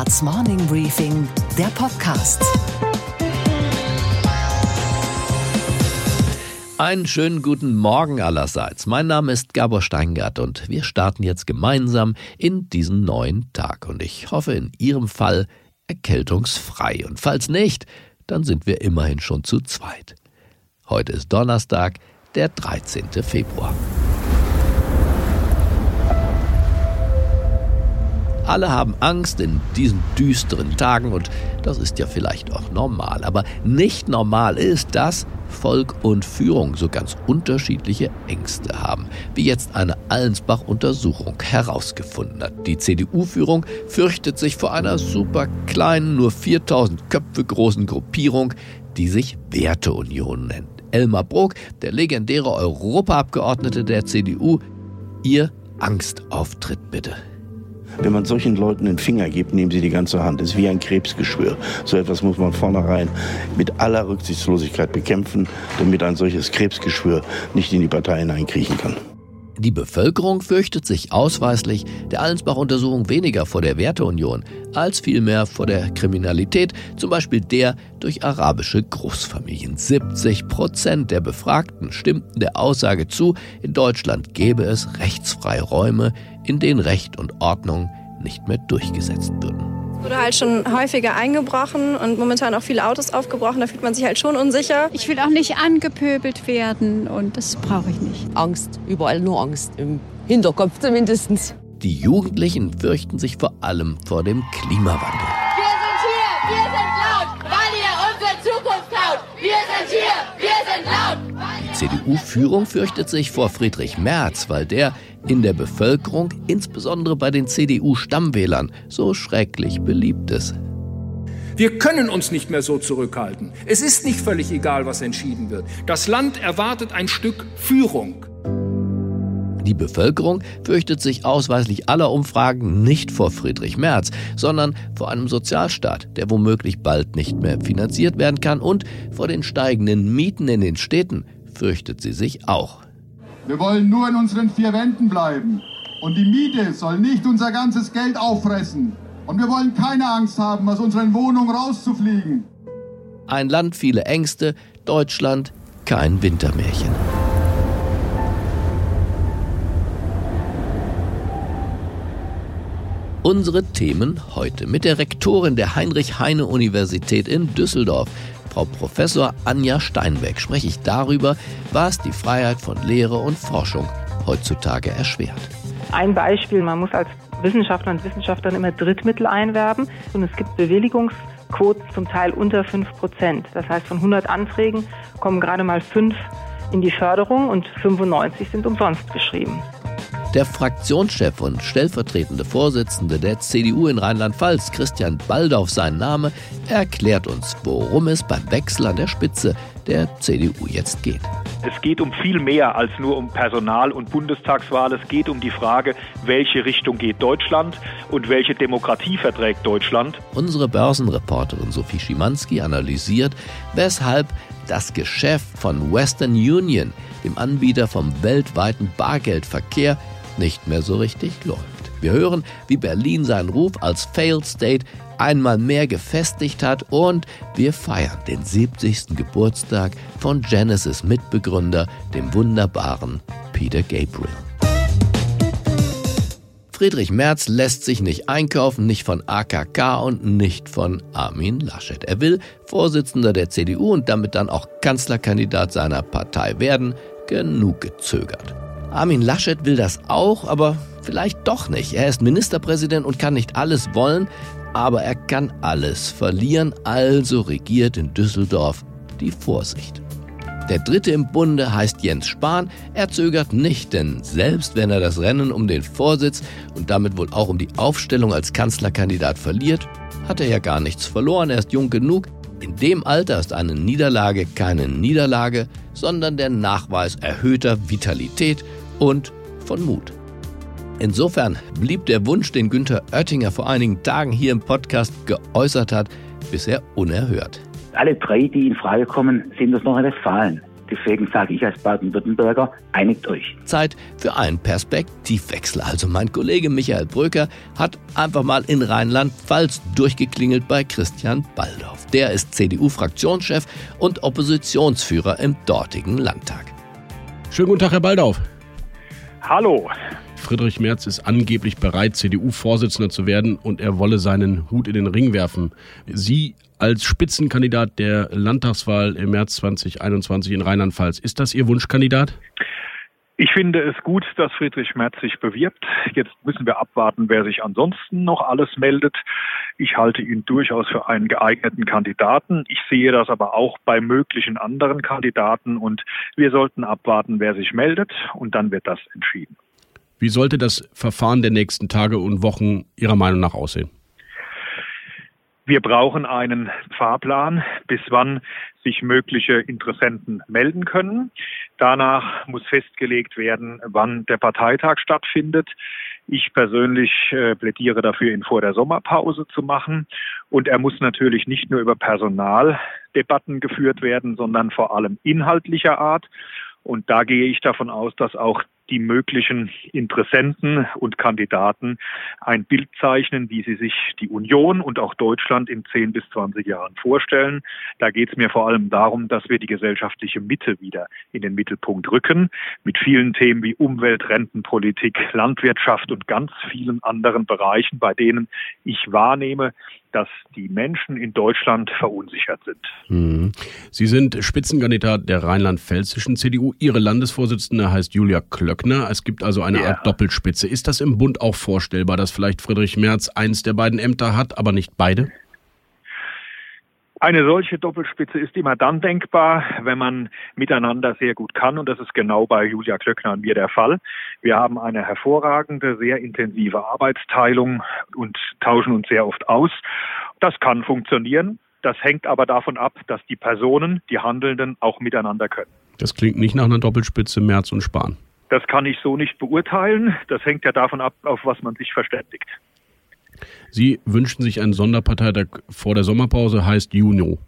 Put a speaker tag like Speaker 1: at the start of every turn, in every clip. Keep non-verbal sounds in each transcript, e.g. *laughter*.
Speaker 1: Handelsblatts Morning Briefing, der Podcast.
Speaker 2: Einen schönen guten Morgen allerseits. Mein Name ist Gabor Steingart und wir starten jetzt gemeinsam in diesen neuen Tag. Und ich hoffe in Ihrem Fall erkältungsfrei. Und falls nicht, dann sind wir immerhin schon zu zweit. Heute ist Donnerstag, der 13. Februar. Alle haben Angst in diesen düsteren Tagen und das ist ja vielleicht auch normal. Aber nicht normal ist, dass Volk und Führung so ganz unterschiedliche Ängste haben, wie jetzt eine Allensbach-Untersuchung herausgefunden hat. Die CDU-Führung fürchtet sich vor einer super kleinen, nur 4000 Köpfe großen Gruppierung, die sich Werteunion nennt. Elmar Brok, der legendäre Europaabgeordnete der CDU, ihr Angstauftritt bitte.
Speaker 3: Wenn man solchen Leuten den Finger gibt, nehmen sie die ganze Hand. Das ist wie ein Krebsgeschwür. So etwas muss man vornherein mit aller Rücksichtslosigkeit bekämpfen, damit ein solches Krebsgeschwür nicht in die Partei hineinkriechen kann.
Speaker 2: Die Bevölkerung fürchtet sich ausweislich der Allensbach-Untersuchung weniger vor der Werteunion als vielmehr vor der Kriminalität, zum Beispiel der durch arabische Großfamilien. 70 Prozent der Befragten stimmten der Aussage zu, in Deutschland gäbe es rechtsfreie Räume, in denen Recht und Ordnung nicht mehr durchgesetzt würden
Speaker 4: wurde halt schon häufiger eingebrochen und momentan auch viele Autos aufgebrochen. Da fühlt man sich halt schon unsicher.
Speaker 5: Ich will auch nicht angepöbelt werden und das brauche ich nicht.
Speaker 6: Angst, überall nur Angst, im Hinterkopf zumindest.
Speaker 2: Die Jugendlichen fürchten sich vor allem vor dem Klimawandel. CDU-Führung fürchtet sich vor Friedrich Merz, weil der in der Bevölkerung, insbesondere bei den CDU-Stammwählern, so schrecklich beliebt ist.
Speaker 7: Wir können uns nicht mehr so zurückhalten. Es ist nicht völlig egal, was entschieden wird. Das Land erwartet ein Stück Führung.
Speaker 2: Die Bevölkerung fürchtet sich ausweislich aller Umfragen nicht vor Friedrich Merz, sondern vor einem Sozialstaat, der womöglich bald nicht mehr finanziert werden kann und vor den steigenden Mieten in den Städten fürchtet sie sich auch.
Speaker 8: Wir wollen nur in unseren vier Wänden bleiben. Und die Miete soll nicht unser ganzes Geld auffressen. Und wir wollen keine Angst haben, aus unseren Wohnungen rauszufliegen.
Speaker 2: Ein Land, viele Ängste, Deutschland, kein Wintermärchen. Unsere Themen heute mit der Rektorin der Heinrich-Heine-Universität in Düsseldorf, Frau Professor Anja Steinbeck spreche ich darüber, was die Freiheit von Lehre und Forschung heutzutage erschwert.
Speaker 9: Ein Beispiel, man muss als Wissenschaftler und Wissenschaftlerin immer Drittmittel einwerben und es gibt Bewilligungsquoten zum Teil unter 5 Prozent. Das heißt, von 100 Anträgen kommen gerade mal 5 in die Förderung und 95 sind umsonst geschrieben.
Speaker 2: Der Fraktionschef und stellvertretende Vorsitzende der CDU in Rheinland-Pfalz, Christian Baldauf, sein Name, erklärt uns, worum es beim Wechsel an der Spitze der CDU jetzt geht.
Speaker 10: Es geht um viel mehr als nur um Personal- und Bundestagswahl. Es geht um die Frage, welche Richtung geht Deutschland und welche Demokratie verträgt Deutschland.
Speaker 2: Unsere Börsenreporterin Sophie Schimanski analysiert, weshalb das Geschäft von Western Union, dem Anbieter vom weltweiten Bargeldverkehr, nicht mehr so richtig läuft. Wir hören, wie Berlin seinen Ruf als Failed State einmal mehr gefestigt hat und wir feiern den 70. Geburtstag von Genesis Mitbegründer, dem wunderbaren Peter Gabriel. Friedrich Merz lässt sich nicht einkaufen, nicht von AKK und nicht von Armin Laschet. Er will Vorsitzender der CDU und damit dann auch Kanzlerkandidat seiner Partei werden. Genug gezögert. Armin Laschet will das auch, aber vielleicht doch nicht. Er ist Ministerpräsident und kann nicht alles wollen, aber er kann alles verlieren, also regiert in Düsseldorf die Vorsicht. Der dritte im Bunde heißt Jens Spahn. Er zögert nicht, denn selbst wenn er das Rennen um den Vorsitz und damit wohl auch um die Aufstellung als Kanzlerkandidat verliert, hat er ja gar nichts verloren. Er ist jung genug. In dem Alter ist eine Niederlage keine Niederlage, sondern der Nachweis erhöhter Vitalität und von Mut. Insofern blieb der Wunsch, den Günther Oettinger vor einigen Tagen hier im Podcast geäußert hat, bisher unerhört.
Speaker 11: Alle drei, die in Frage kommen, sind aus Nordrhein-Westfalen. Deswegen sage ich als Baden-Württemberger, einigt euch.
Speaker 2: Zeit für einen Perspektivwechsel. Also mein Kollege Michael Bröker hat einfach mal in Rheinland-Pfalz durchgeklingelt bei Christian Baldorf. Der ist CDU-Fraktionschef und Oppositionsführer im dortigen Landtag.
Speaker 12: Schönen guten Tag, Herr Baldorf.
Speaker 10: Hallo.
Speaker 12: Friedrich Merz ist angeblich bereit, CDU-Vorsitzender zu werden und er wolle seinen Hut in den Ring werfen. Sie als Spitzenkandidat der Landtagswahl im März 2021 in Rheinland-Pfalz, ist das Ihr Wunschkandidat?
Speaker 10: Ich finde es gut, dass Friedrich Merz sich bewirbt. Jetzt müssen wir abwarten, wer sich ansonsten noch alles meldet. Ich halte ihn durchaus für einen geeigneten Kandidaten. Ich sehe das aber auch bei möglichen anderen Kandidaten und wir sollten abwarten, wer sich meldet und dann wird das entschieden.
Speaker 12: Wie sollte das Verfahren der nächsten Tage und Wochen Ihrer Meinung nach aussehen?
Speaker 10: Wir brauchen einen Fahrplan, bis wann sich mögliche Interessenten melden können. Danach muss festgelegt werden, wann der Parteitag stattfindet. Ich persönlich äh, plädiere dafür, ihn vor der Sommerpause zu machen. Und er muss natürlich nicht nur über Personaldebatten geführt werden, sondern vor allem inhaltlicher Art. Und da gehe ich davon aus, dass auch die möglichen Interessenten und Kandidaten ein Bild zeichnen, wie sie sich die Union und auch Deutschland in 10 bis 20 Jahren vorstellen. Da geht es mir vor allem darum, dass wir die gesellschaftliche Mitte wieder in den Mittelpunkt rücken, mit vielen Themen wie Umwelt, Rentenpolitik, Landwirtschaft und ganz vielen anderen Bereichen, bei denen ich wahrnehme, dass die Menschen in Deutschland verunsichert sind.
Speaker 12: Mhm. Sie sind Spitzenkandidat der rheinland-pfälzischen CDU. Ihre Landesvorsitzende heißt Julia Klöckner. Es gibt also eine ja. Art Doppelspitze. Ist das im Bund auch vorstellbar, dass vielleicht Friedrich Merz eins der beiden Ämter hat, aber nicht beide?
Speaker 10: Eine solche Doppelspitze ist immer dann denkbar, wenn man miteinander sehr gut kann. Und das ist genau bei Julia Klöckner und mir der Fall. Wir haben eine hervorragende, sehr intensive Arbeitsteilung und tauschen uns sehr oft aus. Das kann funktionieren. Das hängt aber davon ab, dass die Personen, die Handelnden, auch miteinander können.
Speaker 12: Das klingt nicht nach einer Doppelspitze Merz und Spahn.
Speaker 10: Das kann ich so nicht beurteilen. Das hängt ja davon ab, auf was man sich verständigt.
Speaker 12: Sie wünschen sich einen Sonderparteitag vor der Sommerpause, heißt Juno.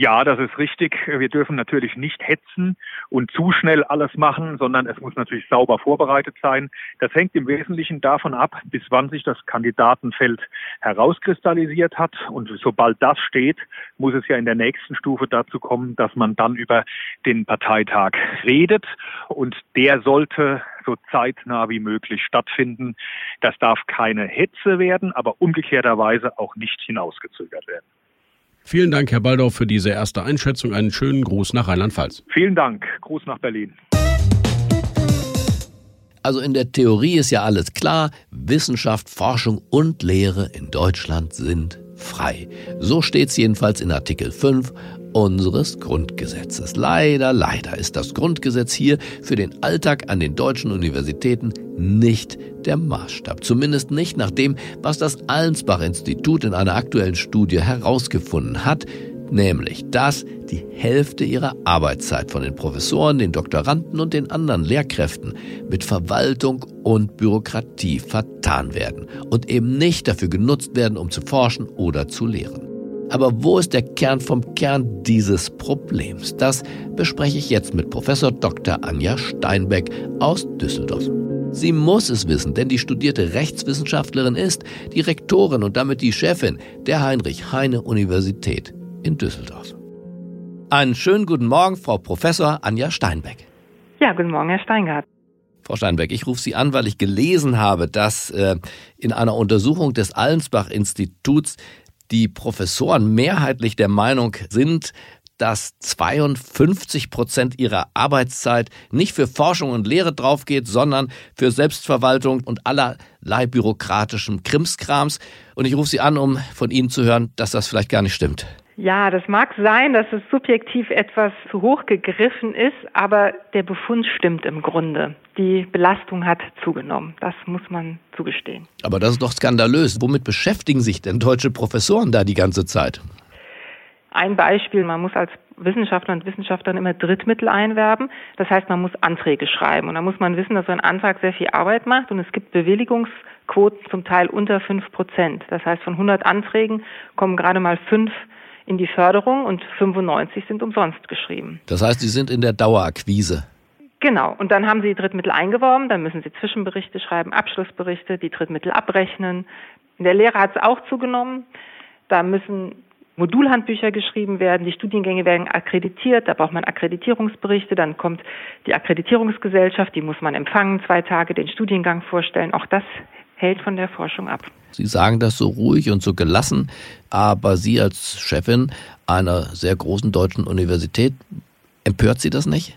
Speaker 10: Ja, das ist richtig. Wir dürfen natürlich nicht hetzen und zu schnell alles machen, sondern es muss natürlich sauber vorbereitet sein. Das hängt im Wesentlichen davon ab, bis wann sich das Kandidatenfeld herauskristallisiert hat. Und sobald das steht, muss es ja in der nächsten Stufe dazu kommen, dass man dann über den Parteitag redet. Und der sollte so zeitnah wie möglich stattfinden. Das darf keine Hetze werden, aber umgekehrterweise auch nicht hinausgezögert werden.
Speaker 12: Vielen Dank, Herr Baldau, für diese erste Einschätzung. Einen schönen Gruß nach Rheinland-Pfalz.
Speaker 10: Vielen Dank. Gruß nach Berlin.
Speaker 2: Also in der Theorie ist ja alles klar. Wissenschaft, Forschung und Lehre in Deutschland sind frei. So steht es jedenfalls in Artikel 5 unseres Grundgesetzes. Leider, leider ist das Grundgesetz hier für den Alltag an den deutschen Universitäten nicht der Maßstab. Zumindest nicht nach dem, was das Allensbach-Institut in einer aktuellen Studie herausgefunden hat, nämlich dass die Hälfte ihrer Arbeitszeit von den Professoren, den Doktoranden und den anderen Lehrkräften mit Verwaltung und Bürokratie vertan werden und eben nicht dafür genutzt werden, um zu forschen oder zu lehren. Aber wo ist der Kern vom Kern dieses Problems? Das bespreche ich jetzt mit Professor Dr. Anja Steinbeck aus Düsseldorf. Sie muss es wissen, denn die studierte Rechtswissenschaftlerin ist die Rektorin und damit die Chefin der Heinrich-Heine-Universität in Düsseldorf. Einen schönen guten Morgen, Frau Professor Anja Steinbeck.
Speaker 9: Ja, guten Morgen, Herr Steingart.
Speaker 2: Frau Steinbeck, ich rufe Sie an, weil ich gelesen habe, dass äh, in einer Untersuchung des Allensbach-Instituts die Professoren mehrheitlich der Meinung sind, dass 52 Prozent ihrer Arbeitszeit nicht für Forschung und Lehre draufgeht, sondern für Selbstverwaltung und allerlei bürokratischem Krimskrams. Und ich rufe Sie an, um von Ihnen zu hören, dass das vielleicht gar nicht stimmt.
Speaker 9: Ja, das mag sein, dass es subjektiv etwas zu hoch gegriffen ist, aber der Befund stimmt im Grunde. Die Belastung hat zugenommen. Das muss man zugestehen.
Speaker 2: Aber das ist doch skandalös. Womit beschäftigen sich denn deutsche Professoren da die ganze Zeit?
Speaker 9: Ein Beispiel, man muss als Wissenschaftler und Wissenschaftlerin immer Drittmittel einwerben. Das heißt, man muss Anträge schreiben. Und da muss man wissen, dass so ein Antrag sehr viel Arbeit macht und es gibt Bewilligungsquoten zum Teil unter fünf Prozent. Das heißt, von 100 Anträgen kommen gerade mal fünf in die Förderung und 95 sind umsonst geschrieben.
Speaker 2: Das heißt, Sie sind in der Dauerakquise.
Speaker 9: Genau. Und dann haben Sie die Drittmittel eingeworben, dann müssen Sie Zwischenberichte schreiben, Abschlussberichte, die Drittmittel abrechnen. In der Lehre hat es auch zugenommen. Da müssen Modulhandbücher geschrieben werden, die Studiengänge werden akkreditiert, da braucht man Akkreditierungsberichte, dann kommt die Akkreditierungsgesellschaft, die muss man empfangen, zwei Tage den Studiengang vorstellen. Auch das hält von der Forschung ab.
Speaker 2: Sie sagen das so ruhig und so gelassen, aber Sie als Chefin einer sehr großen deutschen Universität, empört Sie das nicht?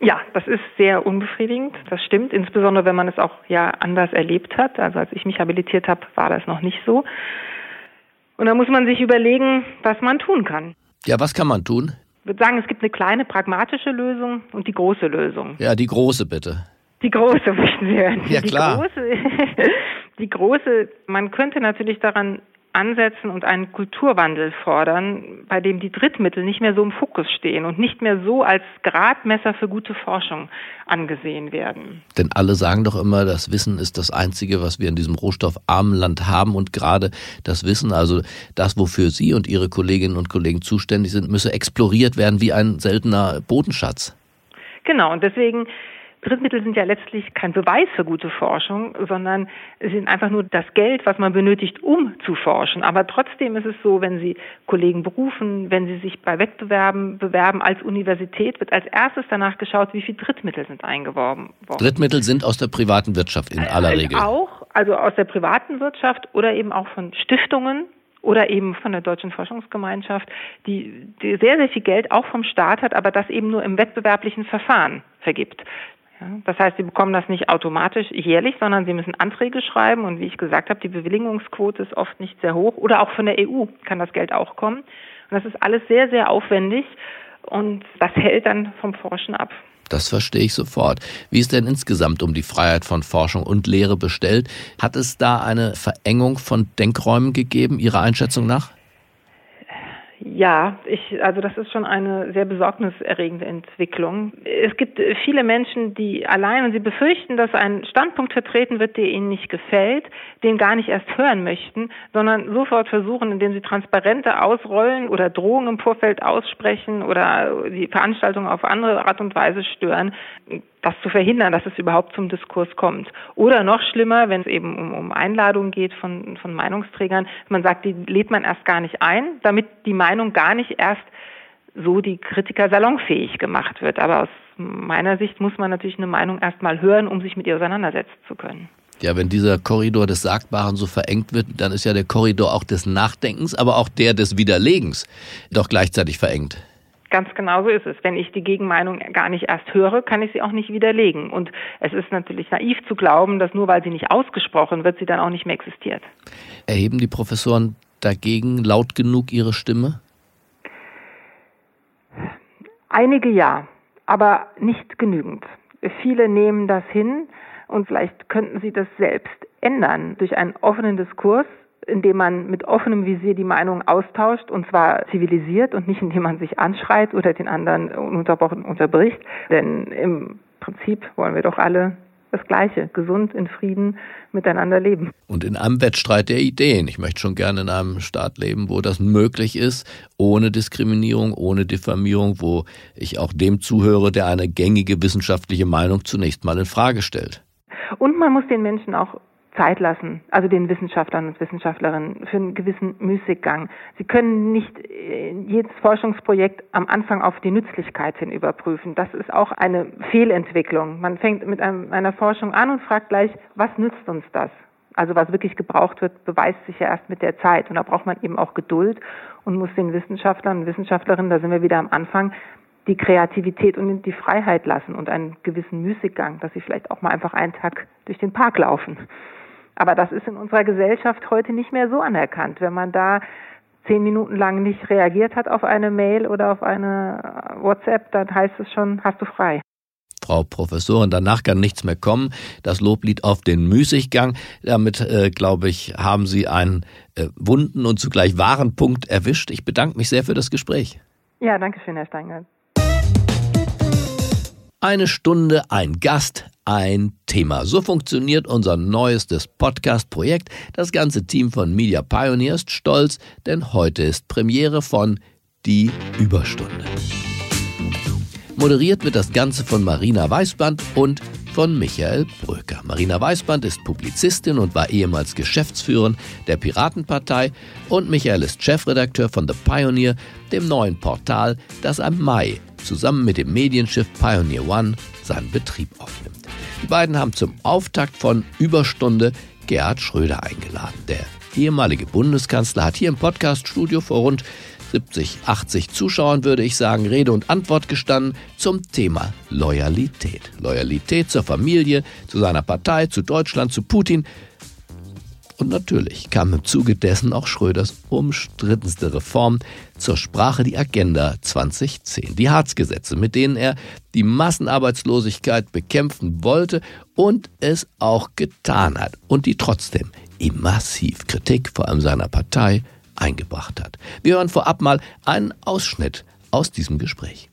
Speaker 9: Ja, das ist sehr unbefriedigend, das stimmt, insbesondere wenn man es auch ja anders erlebt hat. Also als ich mich habilitiert habe, war das noch nicht so. Und da muss man sich überlegen, was man tun kann.
Speaker 2: Ja, was kann man tun?
Speaker 9: Ich würde sagen, es gibt eine kleine pragmatische Lösung und die große Lösung.
Speaker 2: Ja, die große bitte.
Speaker 9: Die große möchten Sie hören.
Speaker 2: Ja, klar.
Speaker 9: Die große, *laughs* die große, man könnte natürlich daran ansetzen und einen Kulturwandel fordern, bei dem die Drittmittel nicht mehr so im Fokus stehen und nicht mehr so als Gradmesser für gute Forschung angesehen werden.
Speaker 2: Denn alle sagen doch immer, das Wissen ist das Einzige, was wir in diesem rohstoffarmen Land haben und gerade das Wissen, also das, wofür Sie und Ihre Kolleginnen und Kollegen zuständig sind, müsse exploriert werden wie ein seltener Bodenschatz.
Speaker 9: Genau, und deswegen Drittmittel sind ja letztlich kein Beweis für gute Forschung, sondern sind einfach nur das Geld, was man benötigt, um zu forschen. Aber trotzdem ist es so, wenn Sie Kollegen berufen, wenn Sie sich bei Wettbewerben bewerben als Universität, wird als erstes danach geschaut, wie viele Drittmittel sind eingeworben worden.
Speaker 2: Drittmittel sind aus der privaten Wirtschaft in aller Regel.
Speaker 9: Auch, also aus der privaten Wirtschaft oder eben auch von Stiftungen, oder eben von der Deutschen Forschungsgemeinschaft, die, die, sehr, sehr viel Geld auch vom Staat hat, aber das eben nur im wettbewerblichen Verfahren vergibt. Das heißt, sie bekommen das nicht automatisch jährlich, sondern sie müssen Anträge schreiben und wie ich gesagt habe, die Bewilligungsquote ist oft nicht sehr hoch oder auch von der EU kann das Geld auch kommen. Und das ist alles sehr, sehr aufwendig und das hält dann vom Forschen ab.
Speaker 2: Das verstehe ich sofort. Wie ist denn insgesamt um die Freiheit von Forschung und Lehre bestellt? Hat es da eine Verengung von Denkräumen gegeben, Ihrer Einschätzung nach?
Speaker 9: Ja, ich, also das ist schon eine sehr besorgniserregende Entwicklung. Es gibt viele Menschen, die allein und sie befürchten, dass ein Standpunkt vertreten wird, der ihnen nicht gefällt, den gar nicht erst hören möchten, sondern sofort versuchen, indem sie Transparente ausrollen oder Drohungen im Vorfeld aussprechen oder die Veranstaltung auf andere Art und Weise stören, das zu verhindern, dass es überhaupt zum Diskurs kommt. Oder noch schlimmer, wenn es eben um, um Einladungen geht von, von Meinungsträgern, man sagt, die lädt man erst gar nicht ein, damit die Meinung gar nicht erst so die Kritiker salonfähig gemacht wird. Aber aus meiner Sicht muss man natürlich eine Meinung erstmal hören, um sich mit ihr auseinandersetzen zu können.
Speaker 2: Ja, wenn dieser Korridor des Sagbaren so verengt wird, dann ist ja der Korridor auch des Nachdenkens, aber auch der des Widerlegens doch gleichzeitig verengt.
Speaker 9: Ganz genau so ist es. Wenn ich die Gegenmeinung gar nicht erst höre, kann ich sie auch nicht widerlegen. Und es ist natürlich naiv zu glauben, dass nur weil sie nicht ausgesprochen wird, sie dann auch nicht mehr existiert.
Speaker 2: Erheben die Professoren dagegen laut genug ihre Stimme?
Speaker 9: Einige ja, aber nicht genügend. Viele nehmen das hin und vielleicht könnten sie das selbst ändern durch einen offenen Diskurs, indem man mit offenem Visier die Meinung austauscht und zwar zivilisiert und nicht indem man sich anschreit oder den anderen ununterbrochen unterbricht. Denn im Prinzip wollen wir doch alle das Gleiche, gesund in Frieden miteinander leben.
Speaker 2: Und in einem Wettstreit der Ideen. Ich möchte schon gerne in einem Staat leben, wo das möglich ist, ohne Diskriminierung, ohne Diffamierung, wo ich auch dem zuhöre, der eine gängige wissenschaftliche Meinung zunächst mal in Frage stellt.
Speaker 9: Und man muss den Menschen auch Zeit lassen, also den Wissenschaftlern und Wissenschaftlerinnen, für einen gewissen Müßiggang. Sie können nicht äh, jedes Forschungsprojekt am Anfang auf die Nützlichkeit hin überprüfen. Das ist auch eine Fehlentwicklung. Man fängt mit einer Forschung an und fragt gleich, was nützt uns das? Also was wirklich gebraucht wird, beweist sich ja erst mit der Zeit. Und da braucht man eben auch Geduld und muss den Wissenschaftlern und Wissenschaftlerinnen, da sind wir wieder am Anfang, die Kreativität und die Freiheit lassen und einen gewissen Müßiggang, dass sie vielleicht auch mal einfach einen Tag durch den Park laufen. Aber das ist in unserer Gesellschaft heute nicht mehr so anerkannt. Wenn man da zehn Minuten lang nicht reagiert hat auf eine Mail oder auf eine WhatsApp, dann heißt es schon, hast du frei.
Speaker 2: Frau Professorin, danach kann nichts mehr kommen. Das Loblied auf den Müßiggang. Damit, äh, glaube ich, haben Sie einen äh, wunden und zugleich wahren Punkt erwischt. Ich bedanke mich sehr für das Gespräch.
Speaker 9: Ja, danke schön, Herr Steingart.
Speaker 2: Eine Stunde, ein Gast, ein Thema. So funktioniert unser neuestes Podcast-Projekt. Das ganze Team von Media Pioneer ist stolz, denn heute ist Premiere von Die Überstunde. Moderiert wird das Ganze von Marina Weißband und von Michael Bröker. Marina Weißband ist Publizistin und war ehemals Geschäftsführerin der Piratenpartei und Michael ist Chefredakteur von The Pioneer, dem neuen Portal, das am Mai zusammen mit dem Medienschiff Pioneer One seinen Betrieb aufnimmt. Die beiden haben zum Auftakt von Überstunde Gerhard Schröder eingeladen. Der ehemalige Bundeskanzler hat hier im Podcaststudio vor rund 70, 80 Zuschauern, würde ich sagen, Rede und Antwort gestanden zum Thema Loyalität. Loyalität zur Familie, zu seiner Partei, zu Deutschland, zu Putin. Und natürlich kam im Zuge dessen auch Schröders umstrittenste Reform zur Sprache, die Agenda 2010. Die Harzgesetze, mit denen er die Massenarbeitslosigkeit bekämpfen wollte und es auch getan hat. Und die trotzdem ihm massiv Kritik, vor allem seiner Partei, eingebracht hat. Wir hören vorab mal einen Ausschnitt aus diesem Gespräch.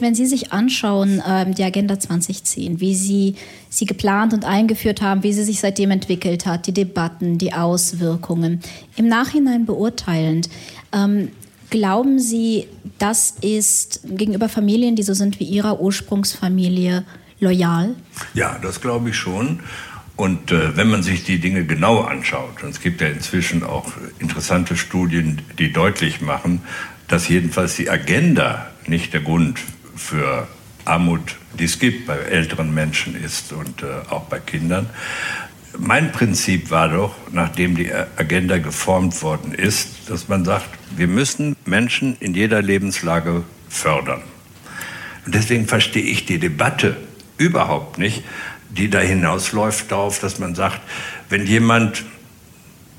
Speaker 13: Wenn Sie sich anschauen, äh, die Agenda 2010, wie Sie sie geplant und eingeführt haben, wie sie sich seitdem entwickelt hat, die Debatten, die Auswirkungen, im Nachhinein beurteilend, ähm, glauben Sie, das ist gegenüber Familien, die so sind wie Ihrer Ursprungsfamilie, loyal?
Speaker 14: Ja, das glaube ich schon. Und äh, wenn man sich die Dinge genau anschaut, und es gibt ja inzwischen auch interessante Studien, die deutlich machen, dass jedenfalls die Agenda nicht der Grund für Armut, die es gibt bei älteren Menschen ist und äh, auch bei Kindern. Mein Prinzip war doch, nachdem die Agenda geformt worden ist, dass man sagt, wir müssen Menschen in jeder Lebenslage fördern. Und deswegen verstehe ich die Debatte überhaupt nicht, die da hinausläuft darauf, dass man sagt, wenn jemand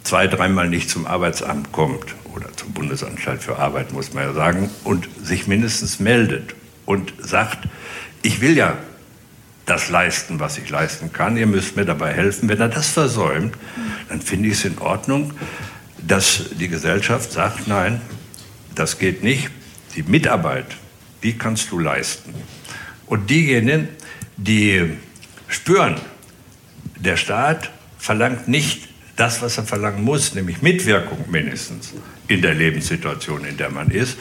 Speaker 14: zwei, dreimal nicht zum Arbeitsamt kommt oder zum Bundesanstalt für Arbeit, muss man ja sagen, und sich mindestens meldet und sagt, ich will ja das leisten, was ich leisten kann, ihr müsst mir dabei helfen. Wenn er das versäumt, dann finde ich es in Ordnung, dass die Gesellschaft sagt, nein, das geht nicht. Die Mitarbeit, die kannst du leisten. Und diejenigen, die spüren, der Staat verlangt nicht das, was er verlangen muss, nämlich Mitwirkung mindestens in der Lebenssituation, in der man ist.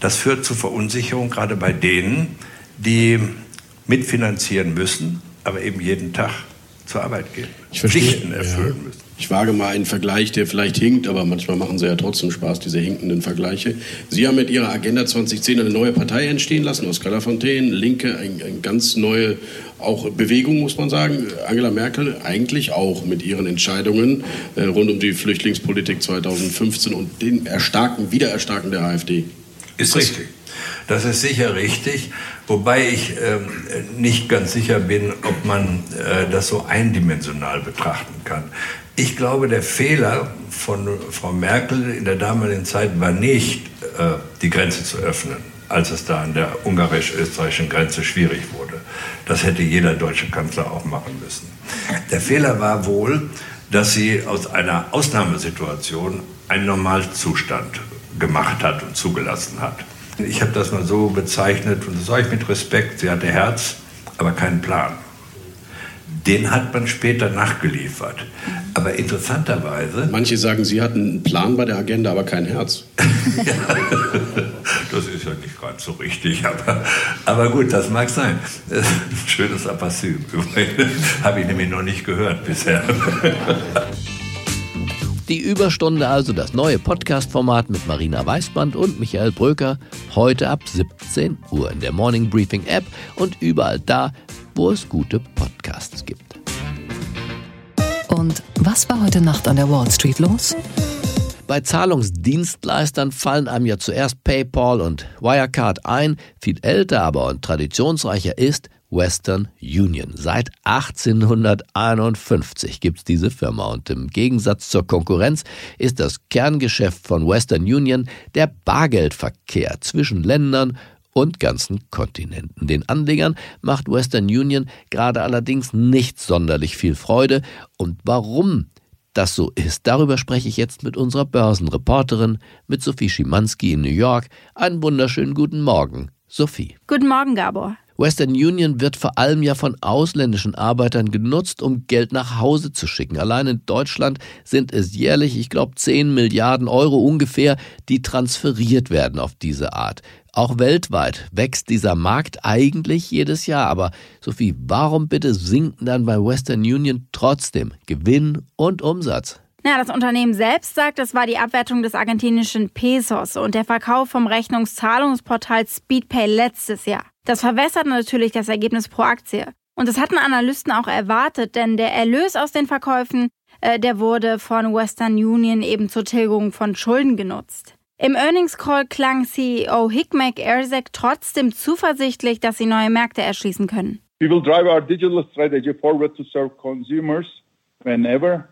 Speaker 14: Das führt zu Verunsicherung, gerade bei denen, die mitfinanzieren müssen, aber eben jeden Tag zur Arbeit gehen,
Speaker 12: ich verstehe, Pflichten erfüllen ja. müssen. Ich wage mal einen Vergleich, der vielleicht hinkt, aber manchmal machen sie ja trotzdem Spaß, diese hinkenden Vergleiche. Sie haben mit Ihrer Agenda 2010 eine neue Partei entstehen lassen, Oskar Lafontaine, Linke, eine ein ganz neue auch Bewegung, muss man sagen. Angela Merkel eigentlich auch mit ihren Entscheidungen äh, rund um die Flüchtlingspolitik 2015 und den Erstarken, Wiedererstarken der AfD.
Speaker 14: Ist richtig. Das ist sicher richtig, wobei ich äh, nicht ganz sicher bin, ob man äh, das so eindimensional betrachten kann. Ich glaube, der Fehler von Frau Merkel in der damaligen Zeit war nicht, äh, die Grenze zu öffnen, als es da an der ungarisch-österreichischen Grenze schwierig wurde. Das hätte jeder deutsche Kanzler auch machen müssen. Der Fehler war wohl, dass sie aus einer Ausnahmesituation einen Normalzustand gemacht hat und zugelassen hat. Ich habe das mal so bezeichnet, und das sage ich mit Respekt, sie hatte Herz, aber keinen Plan. Den hat man später nachgeliefert. Aber interessanterweise.
Speaker 12: Manche sagen, Sie hatten einen Plan bei der Agenda, aber kein Herz. ja, *laughs* *laughs*
Speaker 14: das ist ja nicht gerade so richtig. Aber, aber gut, das mag sein. Schönes Aperçu. Habe ich nämlich noch nicht gehört bisher. *laughs*
Speaker 2: Die Überstunde also das neue Podcast-Format mit Marina Weißband und Michael Bröker heute ab 17 Uhr in der Morning Briefing App und überall da, wo es gute Podcasts gibt.
Speaker 1: Und was war heute Nacht an der Wall Street los?
Speaker 2: Bei Zahlungsdienstleistern fallen einem ja zuerst PayPal und Wirecard ein. Viel älter aber und traditionsreicher ist Western Union. Seit 1851 gibt es diese Firma und im Gegensatz zur Konkurrenz ist das Kerngeschäft von Western Union der Bargeldverkehr zwischen Ländern und ganzen Kontinenten. Den Anlegern macht Western Union gerade allerdings nicht sonderlich viel Freude. Und warum das so ist, darüber spreche ich jetzt mit unserer Börsenreporterin, mit Sophie Schimanski in New York. Einen wunderschönen guten Morgen, Sophie.
Speaker 15: Guten Morgen, Gabor.
Speaker 2: Western Union wird vor allem ja von ausländischen Arbeitern genutzt, um Geld nach Hause zu schicken. Allein in Deutschland sind es jährlich, ich glaube, 10 Milliarden Euro ungefähr, die transferiert werden auf diese Art. Auch weltweit wächst dieser Markt eigentlich jedes Jahr. Aber Sophie, warum bitte sinken dann bei Western Union trotzdem Gewinn und Umsatz?
Speaker 15: Ja, das Unternehmen selbst sagt, es war die Abwertung des argentinischen Pesos und der Verkauf vom Rechnungszahlungsportal Speedpay letztes Jahr. Das verwässert natürlich das Ergebnis pro Aktie. Und das hatten Analysten auch erwartet, denn der Erlös aus den Verkäufen, äh, der wurde von Western Union eben zur Tilgung von Schulden genutzt. Im Earnings Call klang CEO Hikmek Erzek trotzdem zuversichtlich, dass sie neue Märkte erschließen können.
Speaker 16: We will drive our digital strategy forward to serve consumers whenever,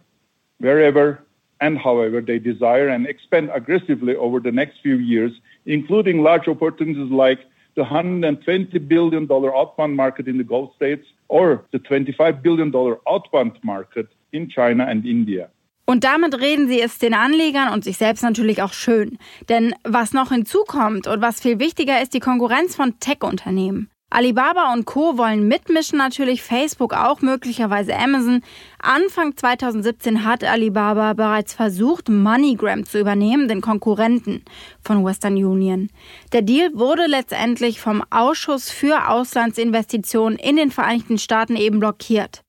Speaker 16: wherever and however they desire and expand aggressively over the next few years, including large opportunities like the $120 billion outbound market in the Gulf states or the $25 billion outbound market in China and India.
Speaker 15: Und damit reden sie es den Anlegern und sich selbst natürlich auch schön. Denn was noch hinzukommt und was viel wichtiger ist, die Konkurrenz von Tech-Unternehmen. Alibaba und Co. wollen mitmischen, natürlich Facebook auch, möglicherweise Amazon. Anfang 2017 hat Alibaba bereits versucht, MoneyGram zu übernehmen, den Konkurrenten von Western Union. Der Deal wurde letztendlich vom Ausschuss für Auslandsinvestitionen in den Vereinigten Staaten eben blockiert.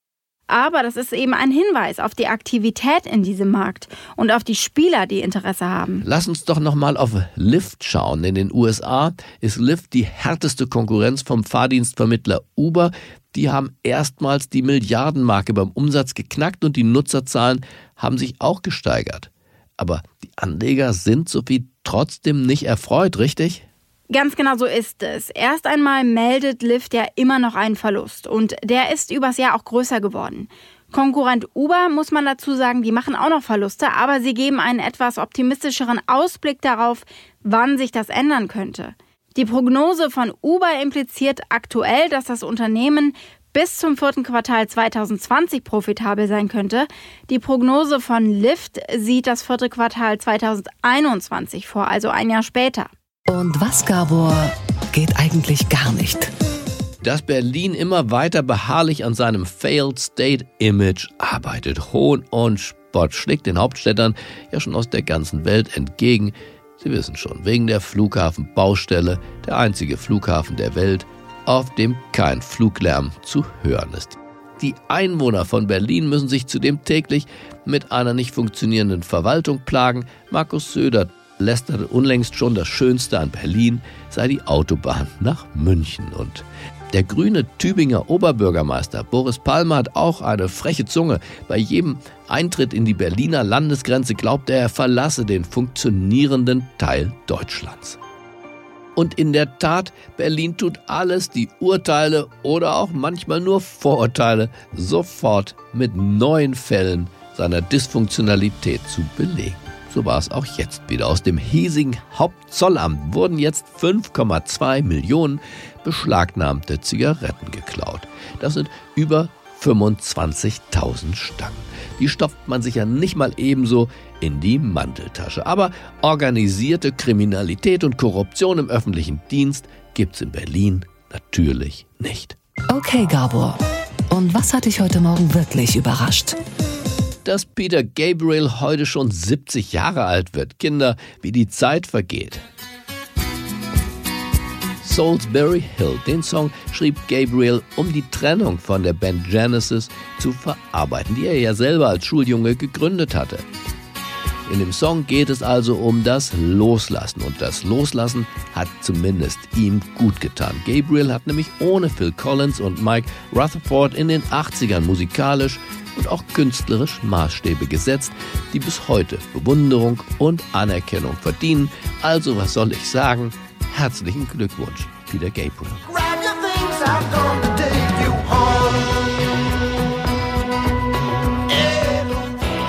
Speaker 15: Aber das ist eben ein Hinweis auf die Aktivität in diesem Markt und auf die Spieler, die Interesse haben.
Speaker 2: Lass uns doch nochmal auf Lyft schauen. In den USA ist Lyft die härteste Konkurrenz vom Fahrdienstvermittler Uber. Die haben erstmals die Milliardenmarke beim Umsatz geknackt und die Nutzerzahlen haben sich auch gesteigert. Aber die Anleger sind so viel trotzdem nicht erfreut, richtig?
Speaker 15: Ganz genau so ist es. Erst einmal meldet Lyft ja immer noch einen Verlust und der ist übers Jahr auch größer geworden. Konkurrent Uber, muss man dazu sagen, die machen auch noch Verluste, aber sie geben einen etwas optimistischeren Ausblick darauf, wann sich das ändern könnte. Die Prognose von Uber impliziert aktuell, dass das Unternehmen bis zum vierten Quartal 2020 profitabel sein könnte. Die Prognose von Lyft sieht das vierte Quartal 2021 vor, also ein Jahr später.
Speaker 1: Und was, Gabor, geht eigentlich gar nicht?
Speaker 2: Dass Berlin immer weiter beharrlich an seinem Failed State Image arbeitet. Hohn und Spott schlägt den Hauptstädtern ja schon aus der ganzen Welt entgegen. Sie wissen schon, wegen der Flughafenbaustelle, der einzige Flughafen der Welt, auf dem kein Fluglärm zu hören ist. Die Einwohner von Berlin müssen sich zudem täglich mit einer nicht funktionierenden Verwaltung plagen. Markus Söder lästerte unlängst schon, das Schönste an Berlin sei die Autobahn nach München. Und der grüne Tübinger Oberbürgermeister Boris Palmer hat auch eine freche Zunge. Bei jedem Eintritt in die Berliner Landesgrenze glaubt er, er verlasse den funktionierenden Teil Deutschlands. Und in der Tat, Berlin tut alles, die Urteile oder auch manchmal nur Vorurteile sofort mit neuen Fällen seiner Dysfunktionalität zu belegen. So war es auch jetzt wieder. Aus dem hiesigen Hauptzollamt wurden jetzt 5,2 Millionen beschlagnahmte Zigaretten geklaut. Das sind über 25.000 Stangen. Die stopft man sich ja nicht mal ebenso in die Manteltasche. Aber organisierte Kriminalität und Korruption im öffentlichen Dienst gibt's in Berlin natürlich nicht.
Speaker 1: Okay, Gabor. Und was hat dich heute Morgen wirklich überrascht?
Speaker 2: Dass Peter Gabriel heute schon 70 Jahre alt wird. Kinder, wie die Zeit vergeht. Salisbury Hill, den Song schrieb Gabriel, um die Trennung von der Band Genesis zu verarbeiten, die er ja selber als Schuljunge gegründet hatte. In dem Song geht es also um das Loslassen und das Loslassen hat zumindest ihm gut getan. Gabriel hat nämlich ohne Phil Collins und Mike Rutherford in den 80ern musikalisch und auch künstlerisch Maßstäbe gesetzt, die bis heute Bewunderung und Anerkennung verdienen. Also was soll ich sagen? Herzlichen Glückwunsch, Peter Gabriel.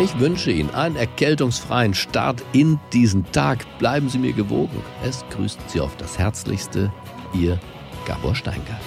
Speaker 2: Ich wünsche Ihnen einen erkältungsfreien Start in diesen Tag. Bleiben Sie mir gewogen. Es grüßt Sie auf das Herzlichste, Ihr Gabor Steingart.